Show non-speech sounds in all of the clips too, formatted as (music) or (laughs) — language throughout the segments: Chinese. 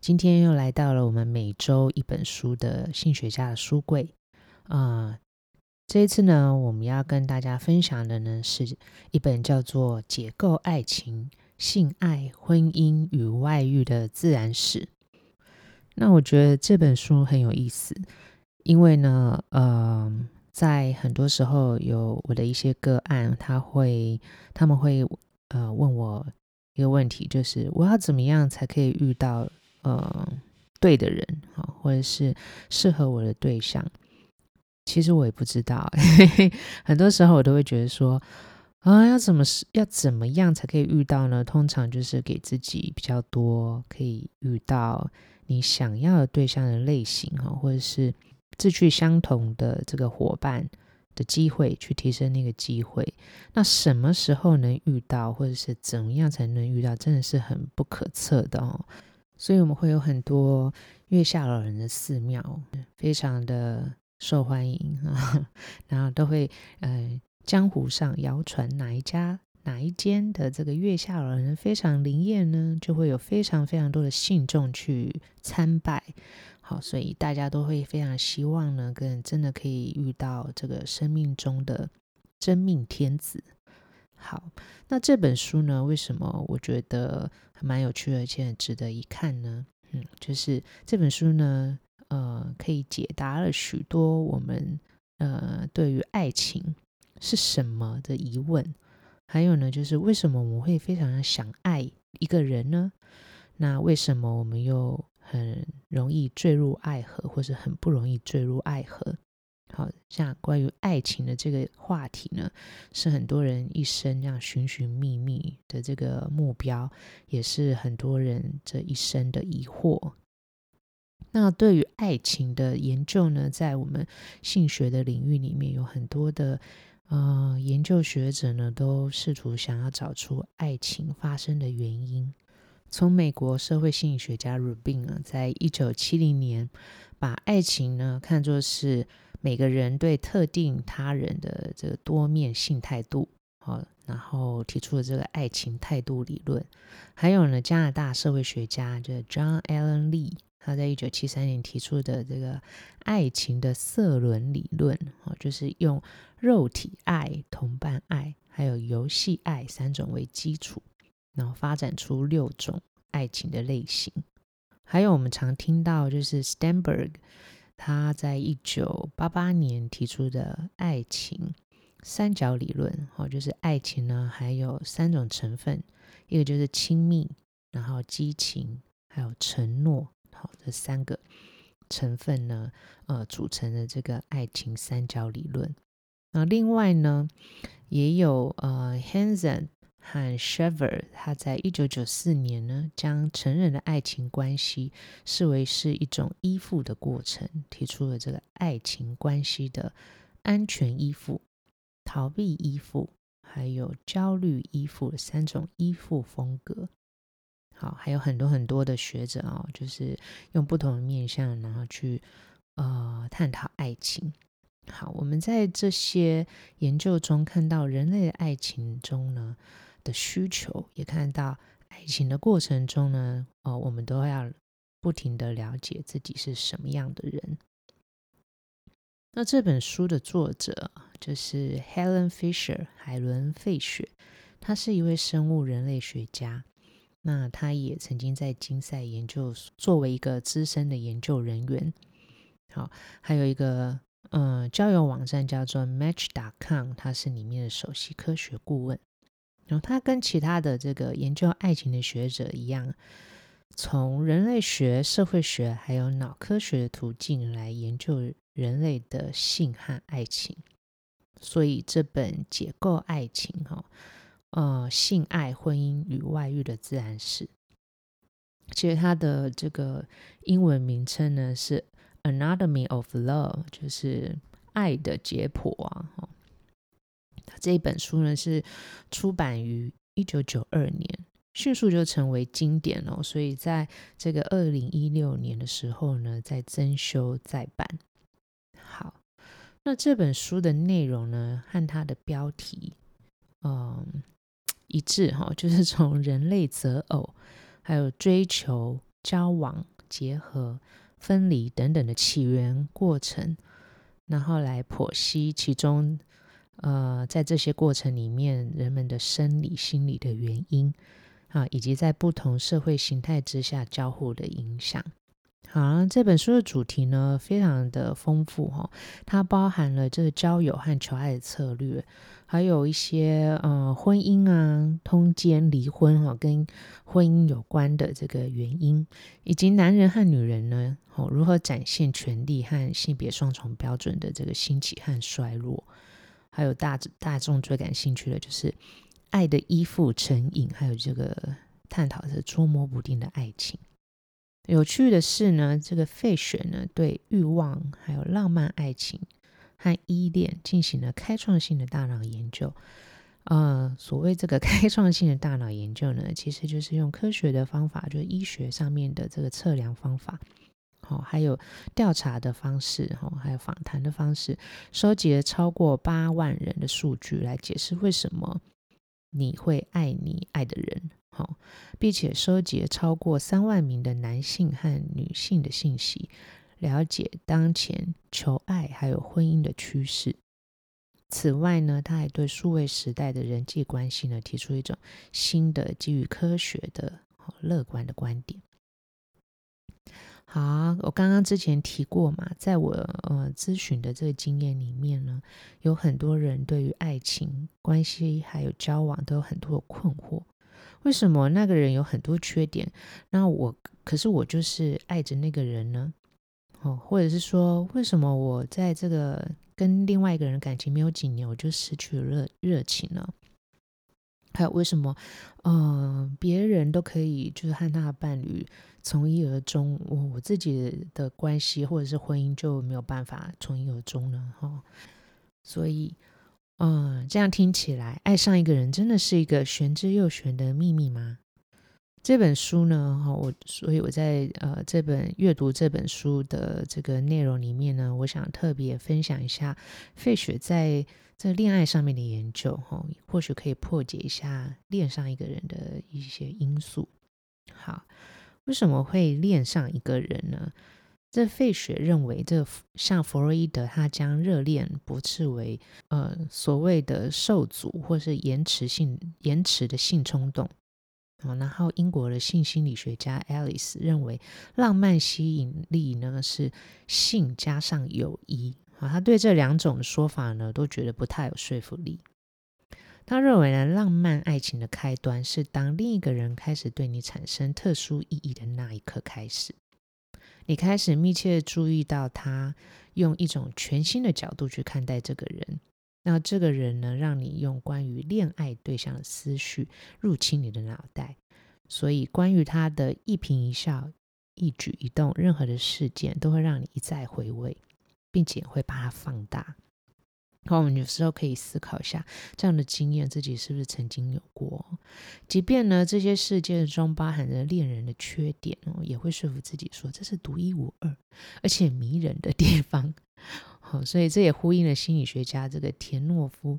今天又来到了我们每周一本书的性学家的书柜啊、呃。这一次呢，我们要跟大家分享的呢，是一本叫做《解构爱情、性爱、婚姻与外遇的自然史》。那我觉得这本书很有意思，因为呢，呃，在很多时候有我的一些个案，他会他们会呃问我一个问题，就是我要怎么样才可以遇到。呃，对的人啊，或者是适合我的对象，其实我也不知道。(laughs) 很多时候我都会觉得说，啊，要怎么是要怎么样才可以遇到呢？通常就是给自己比较多可以遇到你想要的对象的类型哈，或者是志趣相同的这个伙伴的机会，去提升那个机会。那什么时候能遇到，或者是怎么样才能遇到，真的是很不可测的哦。所以我们会有很多月下老人的寺庙，非常的受欢迎啊，(laughs) 然后都会呃江湖上谣传哪一家哪一间的这个月下老人非常灵验呢，就会有非常非常多的信众去参拜。好，所以大家都会非常希望呢，跟真的可以遇到这个生命中的真命天子。好，那这本书呢，为什么我觉得还蛮有趣的，而且很值得一看呢？嗯，就是这本书呢，呃，可以解答了许多我们呃对于爱情是什么的疑问，还有呢，就是为什么我们会非常的想爱一个人呢？那为什么我们又很容易坠入爱河，或是很不容易坠入爱河？好像关于爱情的这个话题呢，是很多人一生这样寻寻觅觅的这个目标，也是很多人这一生的疑惑。那对于爱情的研究呢，在我们性学的领域里面，有很多的呃研究学者呢，都试图想要找出爱情发生的原因。从美国社会心理学家 Rubin 啊，在一九七零年把爱情呢看作是每个人对特定他人的这个多面性态度，好，然后提出了这个爱情态度理论。还有呢，加拿大社会学家就是 John Allen Lee，他在一九七三年提出的这个爱情的色轮理论，哦，就是用肉体爱、同伴爱，还有游戏爱三种为基础，然后发展出六种爱情的类型。还有我们常听到就是 Stanberg。他在一九八八年提出的爱情三角理论，哦，就是爱情呢，还有三种成分，一个就是亲密，然后激情，还有承诺，好，这三个成分呢，呃，组成的这个爱情三角理论。那另外呢，也有呃，Hansen。和 Shriver 他在一九九四年呢，将成人的爱情关系视为是一种依附的过程，提出了这个爱情关系的安全依附、逃避依附，还有焦虑依附三种依附风格。好，还有很多很多的学者啊、就是用不同的面向，然后去呃探讨爱情。好，我们在这些研究中看到，人类的爱情中呢。的需求，也看到爱情的过程中呢，哦，我们都要不停地了解自己是什么样的人。那这本书的作者就是 Helen Fisher 海伦·费雪，她是一位生物人类学家。那她也曾经在金赛研究作为一个资深的研究人员。好，还有一个嗯交友网站叫做 Match.com，他是里面的首席科学顾问。然后他跟其他的这个研究爱情的学者一样，从人类学、社会学还有脑科学的途径来研究人类的性和爱情。所以这本《解构爱情》哈，呃，性爱、婚姻与外遇的自然史，其实它的这个英文名称呢是 Anatomy of Love，就是爱的解剖啊。这本书呢是出版于一九九二年，迅速就成为经典哦。所以在这个二零一六年的时候呢，在增修再版。好，那这本书的内容呢，和它的标题嗯一致哈，就是从人类择偶，还有追求、交往、结合、分离等等的起源过程，然后来剖析其中。呃，在这些过程里面，人们的生理、心理的原因啊，以及在不同社会形态之下交互的影响。好，这本书的主题呢，非常的丰富哈，它包含了这个交友和求爱的策略，还有一些呃婚姻啊、通奸、离婚哈，跟婚姻有关的这个原因，以及男人和女人呢，哦，如何展现权力和性别双重标准的这个兴起和衰落。还有大大众最感兴趣的就是爱的依附成瘾，还有这个探讨的捉摸不定的爱情。有趣的是呢，这个费雪呢对欲望、还有浪漫爱情和依恋进行了开创性的大脑研究。呃，所谓这个开创性的大脑研究呢，其实就是用科学的方法，就是医学上面的这个测量方法。哦还有调查的方式，还有访谈的方式，收集了超过八万人的数据来解释为什么你会爱你爱的人，好，并且收集了超过三万名的男性和女性的信息，了解当前求爱还有婚姻的趋势。此外呢，他还对数位时代的人际关系呢提出一种新的基于科学的乐观的观点。好，我刚刚之前提过嘛，在我呃咨询的这个经验里面呢，有很多人对于爱情关系还有交往都有很多的困惑。为什么那个人有很多缺点，那我可是我就是爱着那个人呢？哦，或者是说，为什么我在这个跟另外一个人感情没有几年，我就失去了热热情呢？还有为什么，嗯、别人都可以就是和他的伴侣从一而终，我我自己的关系或者是婚姻就没有办法从一而终呢？哈，所以，嗯、这样听起来，爱上一个人真的是一个玄之又玄的秘密吗？这本书呢，哈，我所以我在呃这本阅读这本书的这个内容里面呢，我想特别分享一下费雪在。在恋爱上面的研究，哈，或许可以破解一下恋上一个人的一些因素。好，为什么会恋上一个人呢？这费雪认为，这像弗洛伊德，他将热恋驳斥为呃所谓的受阻或是延迟性延迟的性冲动。然后英国的性心理学家 Alice 认为，浪漫吸引力呢是性加上友谊。啊，他对这两种说法呢，都觉得不太有说服力。他认为呢，浪漫爱情的开端是当另一个人开始对你产生特殊意义的那一刻开始，你开始密切注意到他，用一种全新的角度去看待这个人。那这个人呢，让你用关于恋爱对象的思绪入侵你的脑袋，所以关于他的一颦一笑、一举一动，任何的事件都会让你一再回味。并且会把它放大。那，我们有时候可以思考一下，这样的经验自己是不是曾经有过？即便呢，这些事件中包含着恋人的缺点哦，也会说服自己说这是独一无二而且迷人的地方。好，所以这也呼应了心理学家这个田诺夫，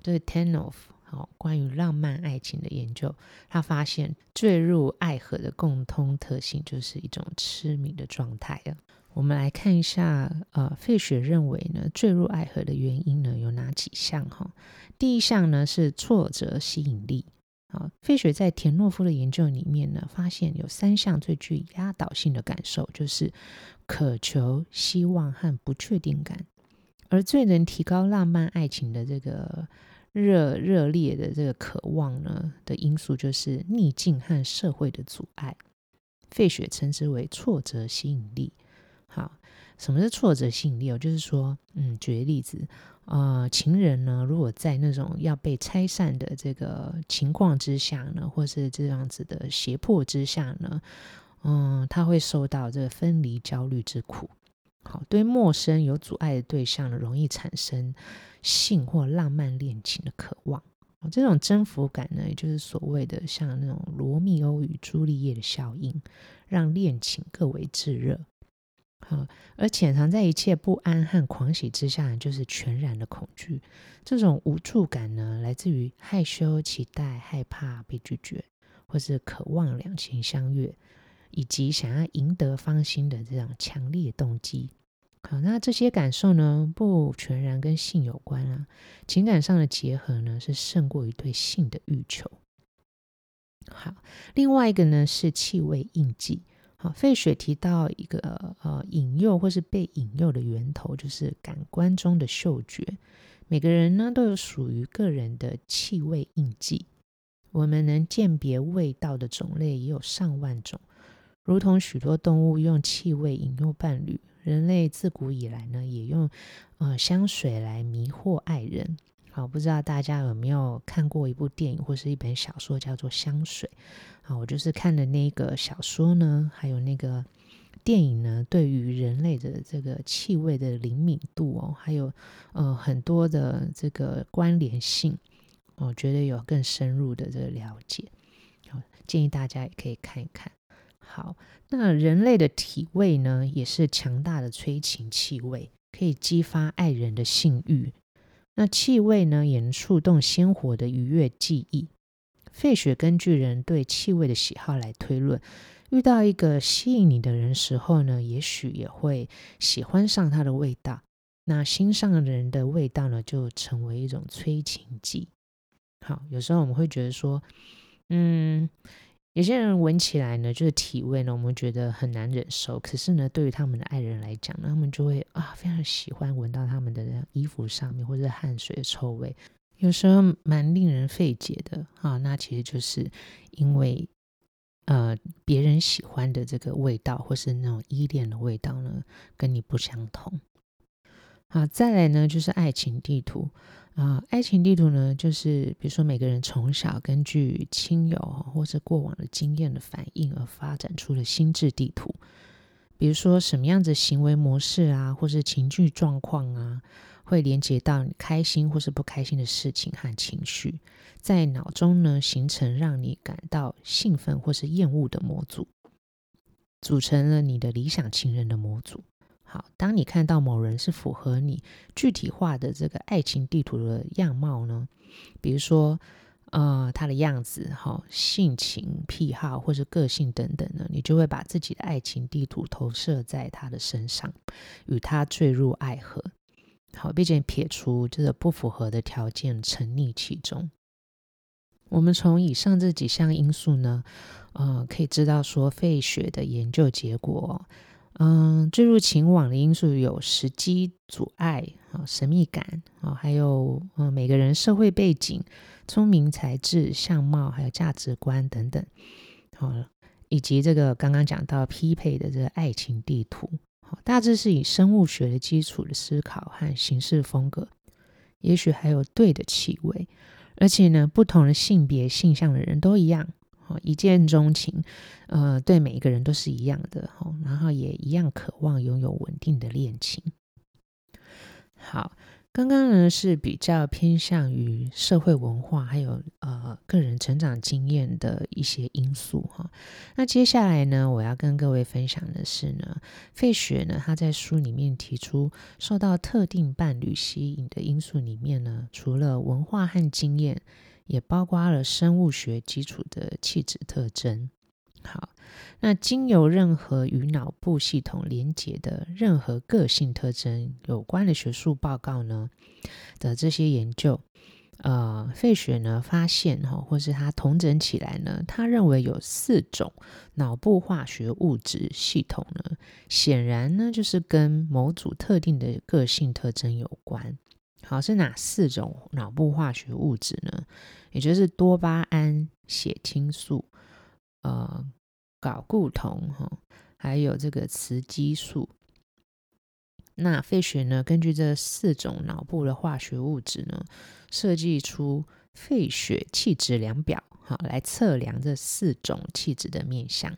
这个 Tenov 好，关于浪漫爱情的研究，他发现坠入爱河的共通特性就是一种痴迷的状态啊。我们来看一下，呃，费雪认为呢，坠入爱河的原因呢有哪几项？哈，第一项呢是挫折吸引力。啊，费雪在田诺夫的研究里面呢，发现有三项最具压倒性的感受，就是渴求、希望和不确定感。而最能提高浪漫爱情的这个热热烈的这个渴望呢的因素，就是逆境和社会的阻碍。费雪称之为挫折吸引力。好，什么是挫折吸引力？哦，就是说，嗯，举个例子，呃，情人呢，如果在那种要被拆散的这个情况之下呢，或是这样子的胁迫之下呢，嗯，他会受到这个分离焦虑之苦。好，对陌生有阻碍的对象呢，容易产生性或浪漫恋情的渴望。这种征服感呢，也就是所谓的像那种罗密欧与朱丽叶的效应，让恋情更为炙热。好，而潜藏在一切不安和狂喜之下，就是全然的恐惧。这种无助感呢，来自于害羞、期待、害怕被拒绝，或是渴望两情相悦，以及想要赢得芳心的这种强烈动机。好，那这些感受呢，不全然跟性有关啊。情感上的结合呢，是胜过于对性的欲求。好，另外一个呢是气味印记。费雪提到一个呃引诱或是被引诱的源头，就是感官中的嗅觉。每个人呢都有属于个人的气味印记。我们能鉴别味道的种类也有上万种，如同许多动物用气味引诱伴侣。人类自古以来呢，也用呃香水来迷惑爱人。好，不知道大家有没有看过一部电影或是一本小说，叫做《香水》。好，我就是看了那个小说呢，还有那个电影呢，对于人类的这个气味的灵敏度哦，还有呃很多的这个关联性，我觉得有更深入的这个了解。好，建议大家也可以看一看。好，那人类的体味呢，也是强大的催情气味，可以激发爱人的性欲。那气味呢，也能触动鲜活的愉悦记忆。费雪根据人对气味的喜好来推论，遇到一个吸引你的人时候呢，也许也会喜欢上他的味道。那心上人的味道呢，就成为一种催情剂。好，有时候我们会觉得说，嗯。有些人闻起来呢，就是体味呢，我们觉得很难忍受。可是呢，对于他们的爱人来讲，他们就会啊，非常喜欢闻到他们的衣服上面或者汗水的臭味，有时候蛮令人费解的啊。那其实就是因为呃，别人喜欢的这个味道，或是那种依恋的味道呢，跟你不相同。好，再来呢，就是爱情地图。啊，爱情地图呢，就是比如说每个人从小根据亲友或者过往的经验的反应而发展出的心智地图。比如说什么样子行为模式啊，或是情绪状况啊，会连接到你开心或是不开心的事情和情绪，在脑中呢形成让你感到兴奋或是厌恶的模组，组成了你的理想情人的模组。好，当你看到某人是符合你具体化的这个爱情地图的样貌呢，比如说，呃，他的样子、哈性情、癖好或是个性等等呢，你就会把自己的爱情地图投射在他的身上，与他坠入爱河。好，并且撇除这个不符合的条件，沉溺其中。我们从以上这几项因素呢，呃，可以知道说费雪的研究结果。嗯，坠入情网的因素有时机、阻碍啊、神秘感啊，还有嗯每个人社会背景、聪明才智、相貌，还有价值观等等，好了，以及这个刚刚讲到匹配的这个爱情地图，大致是以生物学的基础的思考和行事风格，也许还有对的气味，而且呢，不同的性别、性向的人都一样。一见钟情，呃，对每一个人都是一样的，然后也一样渴望拥有稳定的恋情。好，刚刚呢是比较偏向于社会文化还有呃个人成长经验的一些因素哈。那接下来呢，我要跟各位分享的是呢，费雪呢他在书里面提出受到特定伴侣吸引的因素里面呢，除了文化和经验。也包括了生物学基础的气质特征。好，那经由任何与脑部系统连接的任何个性特征有关的学术报告呢的这些研究，呃，费雪呢发现哈，或是他统整起来呢，他认为有四种脑部化学物质系统呢，显然呢就是跟某组特定的个性特征有关。好，是哪四种脑部化学物质呢？也就是多巴胺、血清素、呃，睾固酮哈，还有这个雌激素。那费雪呢，根据这四种脑部的化学物质呢，设计出费雪气质量表，好，来测量这四种气质的面相。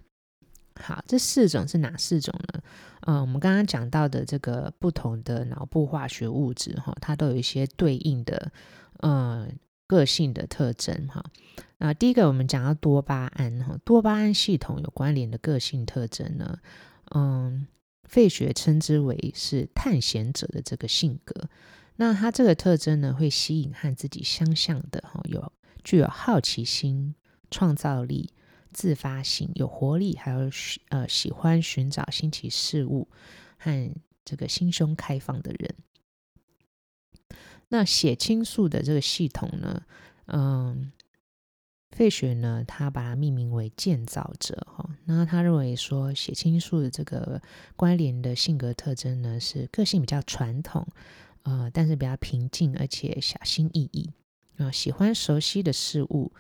好，这四种是哪四种呢？嗯，我们刚刚讲到的这个不同的脑部化学物质哈，它都有一些对应的嗯个性的特征哈。那第一个我们讲到多巴胺哈，多巴胺系统有关联的个性特征呢，嗯，费雪称之为是探险者的这个性格。那他这个特征呢，会吸引和自己相像的哈，有具有好奇心、创造力。自发性、有活力，还有呃喜欢寻找新奇事物和这个心胸开放的人。那血清素的这个系统呢，嗯，费雪呢，他把它命名为建造者哈。那他认为说，血清素的这个关联的性格特征呢，是个性比较传统，呃，但是比较平静，而且小心翼翼啊，喜欢熟悉的事物，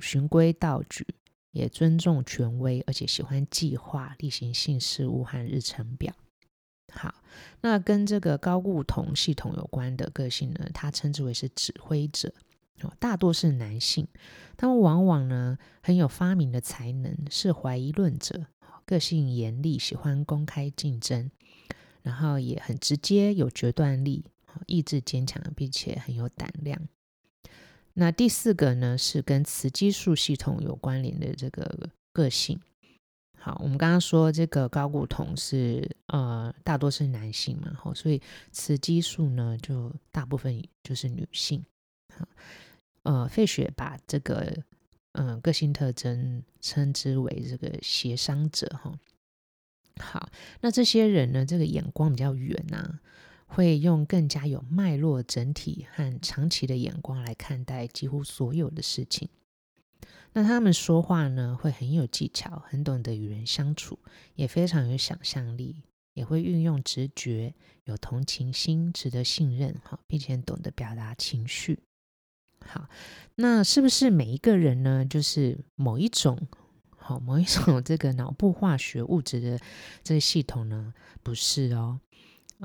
循规蹈矩。也尊重权威，而且喜欢计划、例行性事务和日程表。好，那跟这个高固酮系统有关的个性呢，他称之为是指挥者哦。大多是男性，他们往往呢很有发明的才能，是怀疑论者，个性严厉，喜欢公开竞争，然后也很直接，有决断力，意志坚强，并且很有胆量。那第四个呢，是跟雌激素系统有关联的这个个性。好，我们刚刚说这个高固酮是呃大多是男性嘛，好，所以雌激素呢就大部分就是女性。呃，费雪把这个嗯、个性特征称之为这个协商者哈。好，那这些人呢，这个眼光比较远啊。会用更加有脉络、整体和长期的眼光来看待几乎所有的事情。那他们说话呢，会很有技巧，很懂得与人相处，也非常有想象力，也会运用直觉，有同情心，值得信任，哈，并且懂得表达情绪。好，那是不是每一个人呢，就是某一种，好，某一种这个脑部化学物质的这个系统呢？不是哦。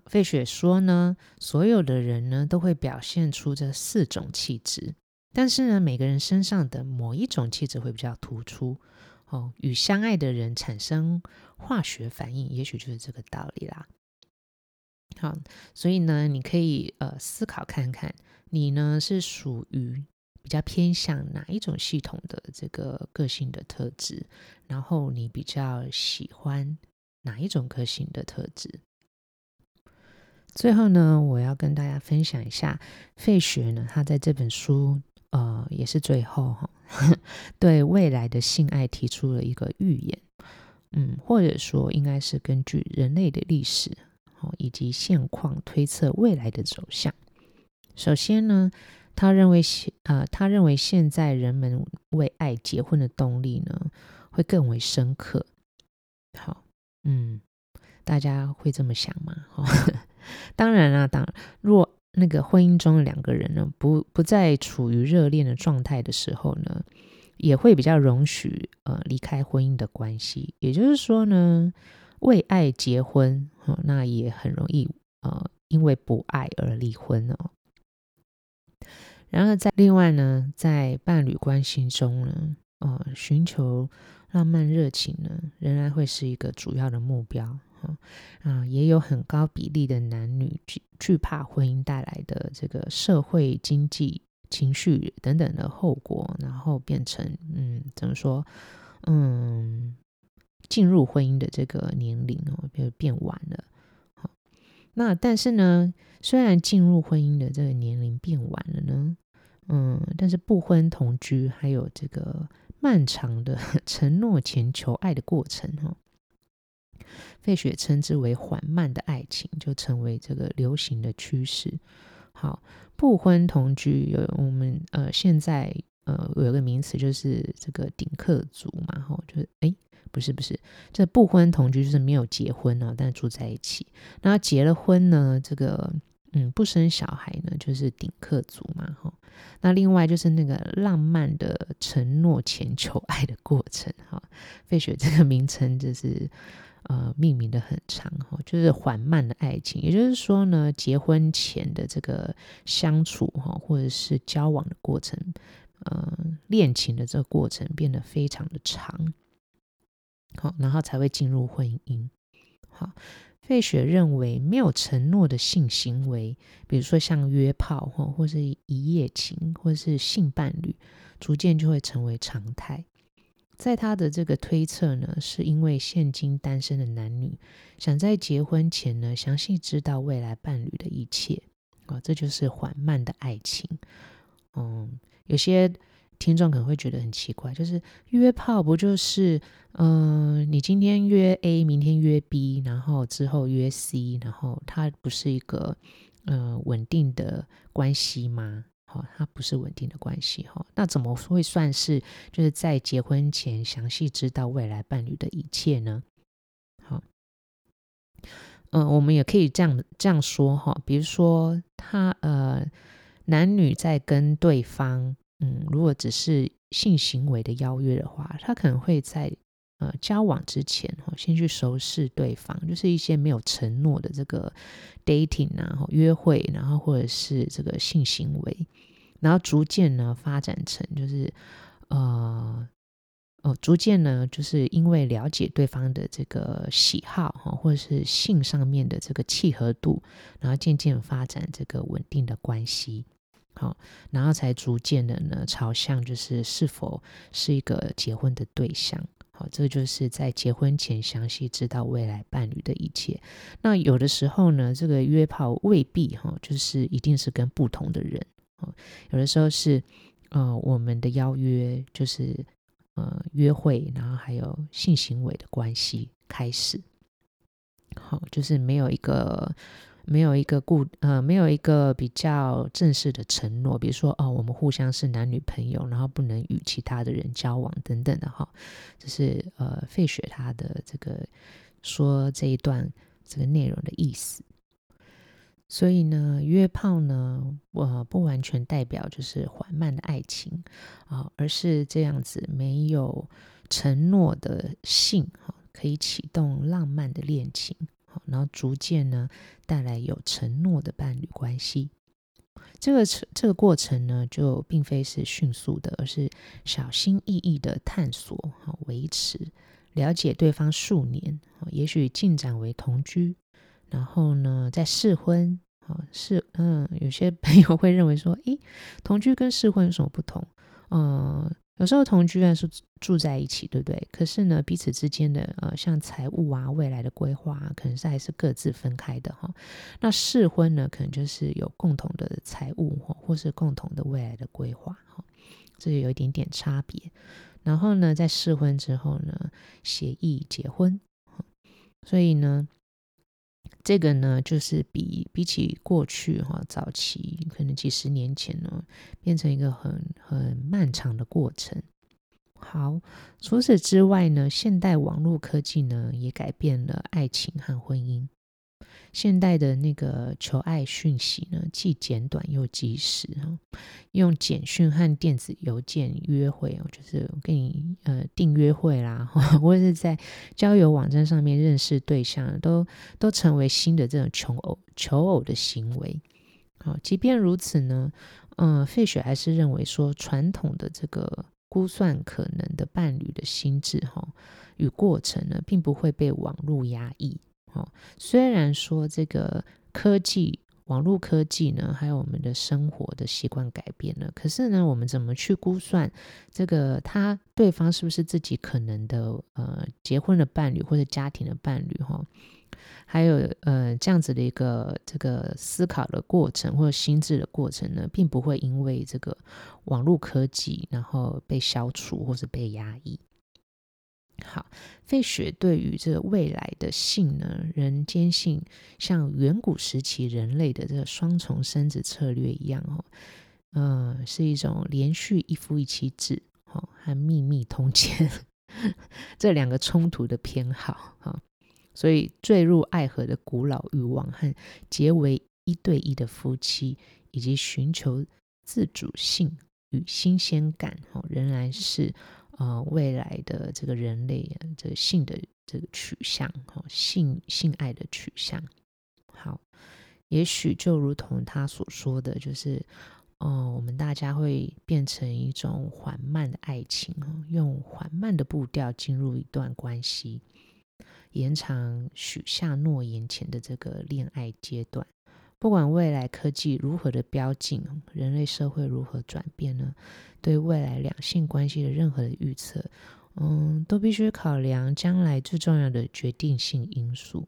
费雪说呢，所有的人呢都会表现出这四种气质，但是呢，每个人身上的某一种气质会比较突出哦。与相爱的人产生化学反应，也许就是这个道理啦。好，所以呢，你可以呃思考看看，你呢是属于比较偏向哪一种系统的这个个性的特质，然后你比较喜欢哪一种个性的特质。最后呢，我要跟大家分享一下费雪呢，他在这本书，呃，也是最后哈，(laughs) 对未来的性爱提出了一个预言，嗯，或者说应该是根据人类的历史，哦，以及现况推测未来的走向。首先呢，他认为现，呃，他认为现在人们为爱结婚的动力呢，会更为深刻。好，嗯，大家会这么想吗？(laughs) (laughs) 哈。当然啊，当若那个婚姻中的两个人呢，不不再处于热恋的状态的时候呢，也会比较容许呃离开婚姻的关系。也就是说呢，为爱结婚，哦，那也很容易呃因为不爱而离婚哦。然而在另外呢，在伴侣关系中呢，呃，寻求浪漫热情呢，仍然会是一个主要的目标。啊，也有很高比例的男女惧惧怕婚姻带来的这个社会、经济、情绪等等的后果，然后变成嗯，怎么说？嗯，进入婚姻的这个年龄哦，就变晚了。好，那但是呢，虽然进入婚姻的这个年龄变晚了呢，嗯，但是不婚同居还有这个漫长的 (laughs) 承诺前求爱的过程哈。费雪称之为缓慢的爱情，就成为这个流行的趋势。好，不婚同居有我们呃现在呃有个名词就是这个顶客族嘛，吼，就是哎不是不是，这不婚同居就是没有结婚啊，但住在一起。那结了婚呢，这个嗯不生小孩呢，就是顶客族嘛，吼。那另外就是那个浪漫的承诺前求爱的过程，哈，费雪这个名称就是。呃，命名的很长哈，就是缓慢的爱情，也就是说呢，结婚前的这个相处哈，或者是交往的过程，呃，恋情的这个过程变得非常的长。好，然后才会进入婚姻。好，费雪认为没有承诺的性行为，比如说像约炮或或是一夜情，或是性伴侣，逐渐就会成为常态。在他的这个推测呢，是因为现今单身的男女想在结婚前呢，详细知道未来伴侣的一切啊，这就是缓慢的爱情。嗯，有些听众可能会觉得很奇怪，就是约炮不就是，嗯、你今天约 A，明天约 B，然后之后约 C，然后它不是一个呃稳定的关系吗？哦，它不是稳定的关系哈，那怎么会算是就是在结婚前详细知道未来伴侣的一切呢？好，嗯，我们也可以这样这样说哈，比如说他呃，男女在跟对方，嗯，如果只是性行为的邀约的话，他可能会在。呃，交往之前哈，先去熟识对方，就是一些没有承诺的这个 dating 啊，约会，然后或者是这个性行为，然后逐渐呢发展成就是呃哦，逐渐呢就是因为了解对方的这个喜好哈，或者是性上面的这个契合度，然后渐渐发展这个稳定的关系，好，然后才逐渐的呢朝向就是是否是一个结婚的对象。好这就是在结婚前详细知道未来伴侣的一切。那有的时候呢，这个约炮未必哈，就是一定是跟不同的人。有的时候是呃，我们的邀约就是呃约会，然后还有性行为的关系开始。好，就是没有一个。没有一个固呃，没有一个比较正式的承诺，比如说哦，我们互相是男女朋友，然后不能与其他的人交往等等的哈，这是呃费雪他的这个说这一段这个内容的意思。所以呢，约炮呢，我、呃、不完全代表就是缓慢的爱情啊、而是这样子没有承诺的性哈、可以启动浪漫的恋情。然后逐渐呢，带来有承诺的伴侣关系。这个这个过程呢，就并非是迅速的，而是小心翼翼的探索、哈维持、了解对方数年，也许进展为同居，然后呢再试婚。啊，试嗯，有些朋友会认为说，诶，同居跟试婚有什么不同？嗯。有时候同居啊是住在一起，对不对？可是呢，彼此之间的呃，像财务啊、未来的规划，可能是还是各自分开的哈。那试婚呢，可能就是有共同的财务或或是共同的未来的规划哈，这有一点点差别。然后呢，在试婚之后呢，协议结婚。所以呢。这个呢，就是比比起过去哈，早期可能几十年前呢，变成一个很很漫长的过程。好，除此之外呢，现代网络科技呢，也改变了爱情和婚姻。现代的那个求爱讯息呢，既简短又及时哈，用简讯和电子邮件约会哦，就是跟你呃订约会啦，(laughs) 或者是在交友网站上面认识对象，都都成为新的这种求偶求偶的行为。好，即便如此呢，嗯、呃，费雪还是认为说，传统的这个估算可能的伴侣的心智哈与过程呢，并不会被网络压抑。哦，虽然说这个科技、网络科技呢，还有我们的生活的习惯改变了，可是呢，我们怎么去估算这个他对方是不是自己可能的呃结婚的伴侣或者家庭的伴侣？哈，还有呃这样子的一个这个思考的过程或者心智的过程呢，并不会因为这个网络科技然后被消除或者被压抑。好，费雪对于这个未来的性呢，仍坚信像远古时期人类的这个双重生殖策略一样哦，呃，是一种连续一夫一妻制，哦，和秘密通奸 (laughs) 这两个冲突的偏好哈，所以坠入爱河的古老欲望和结为一对一的夫妻，以及寻求自主性与新鲜感，哦，仍然是。呃，未来的这个人类这个性的这个取向，哈，性性爱的取向，好，也许就如同他所说的，就是，哦，我们大家会变成一种缓慢的爱情哦，用缓慢的步调进入一段关系，延长许下诺言前的这个恋爱阶段。不管未来科技如何的标进，人类社会如何转变呢？对未来两性关系的任何的预测，嗯，都必须考量将来最重要的决定性因素，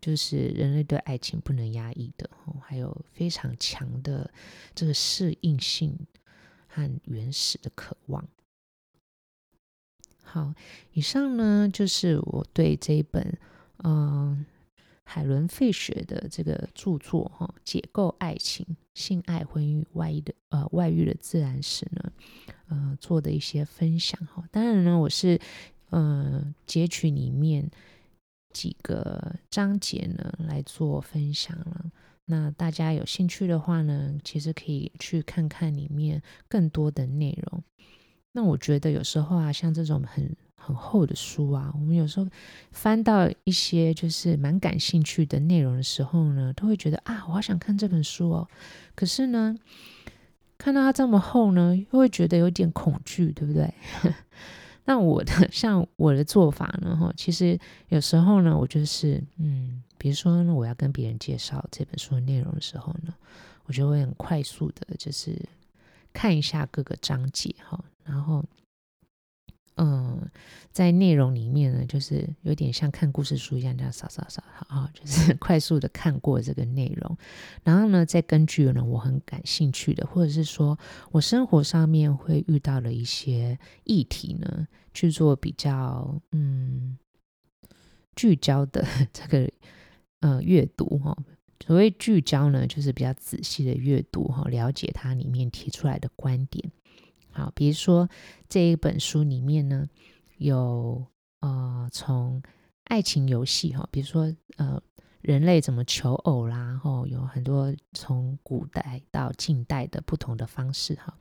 就是人类对爱情不能压抑的，还有非常强的这个适应性和原始的渴望。好，以上呢就是我对这一本，嗯。海伦·费雪的这个著作哈，解构爱情、性爱、婚姻与外遇的呃外遇的自然史呢，呃做的一些分享哈。当然呢，我是呃截取里面几个章节呢来做分享了。那大家有兴趣的话呢，其实可以去看看里面更多的内容。那我觉得有时候啊，像这种很很厚的书啊，我们有时候翻到一些就是蛮感兴趣的内容的时候呢，都会觉得啊，我好想看这本书哦。可是呢，看到它这么厚呢，又会觉得有点恐惧，对不对？(laughs) 那我的像我的做法呢，哈，其实有时候呢，我就是嗯，比如说呢，我要跟别人介绍这本书的内容的时候呢，我就会很快速的，就是看一下各个章节哈，然后。嗯，在内容里面呢，就是有点像看故事书一样，这样扫扫扫，好，就是 (laughs) 快速的看过这个内容，然后呢，再根据呢我很感兴趣的，或者是说我生活上面会遇到的一些议题呢，去做比较嗯聚焦的 (laughs) 这个呃阅读哈。所谓聚焦呢，就是比较仔细的阅读哈，了解它里面提出来的观点。好，比如说这一本书里面呢，有呃从爱情游戏哈，比如说呃人类怎么求偶啦，然后有很多从古代到近代的不同的方式哈，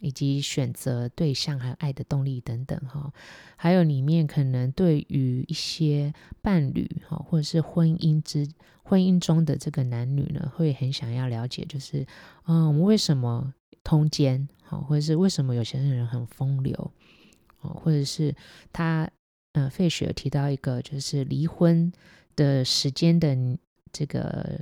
以及选择对象还有爱的动力等等哈，还有里面可能对于一些伴侣哈，或者是婚姻之婚姻中的这个男女呢，会很想要了解，就是嗯，我们为什么通奸？或者是为什么有些人很风流，哦，或者是他，呃，费雪提到一个就是离婚的时间的这个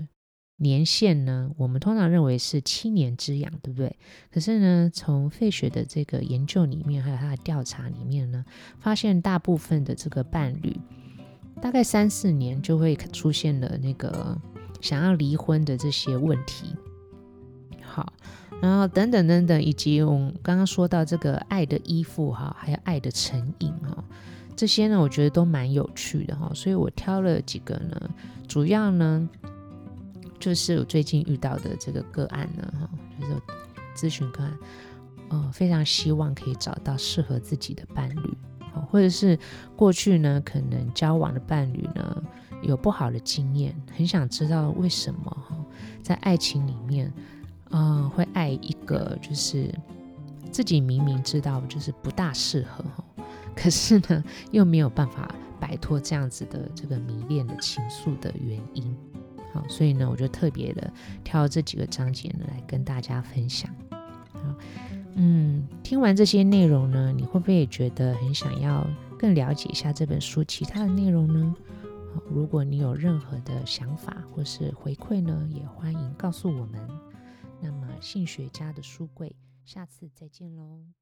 年限呢，我们通常认为是七年之痒，对不对？可是呢，从费雪的这个研究里面，还有他的调查里面呢，发现大部分的这个伴侣，大概三四年就会出现了那个想要离婚的这些问题。好。然后等等等等，以及我们刚刚说到这个爱的依附哈，还有爱的成瘾哈，这些呢，我觉得都蛮有趣的哈，所以我挑了几个呢，主要呢就是我最近遇到的这个个案呢哈，就是咨询个案，呃，非常希望可以找到适合自己的伴侣，或者是过去呢可能交往的伴侣呢有不好的经验，很想知道为什么哈，在爱情里面。嗯、会爱一个就是自己明明知道就是不大适合，可是呢又没有办法摆脱这样子的这个迷恋的情愫的原因。好，所以呢我就特别的挑这几个章节呢来跟大家分享。好，嗯，听完这些内容呢，你会不会也觉得很想要更了解一下这本书其他的内容呢？好，如果你有任何的想法或是回馈呢，也欢迎告诉我们。性学家的书柜，下次再见喽。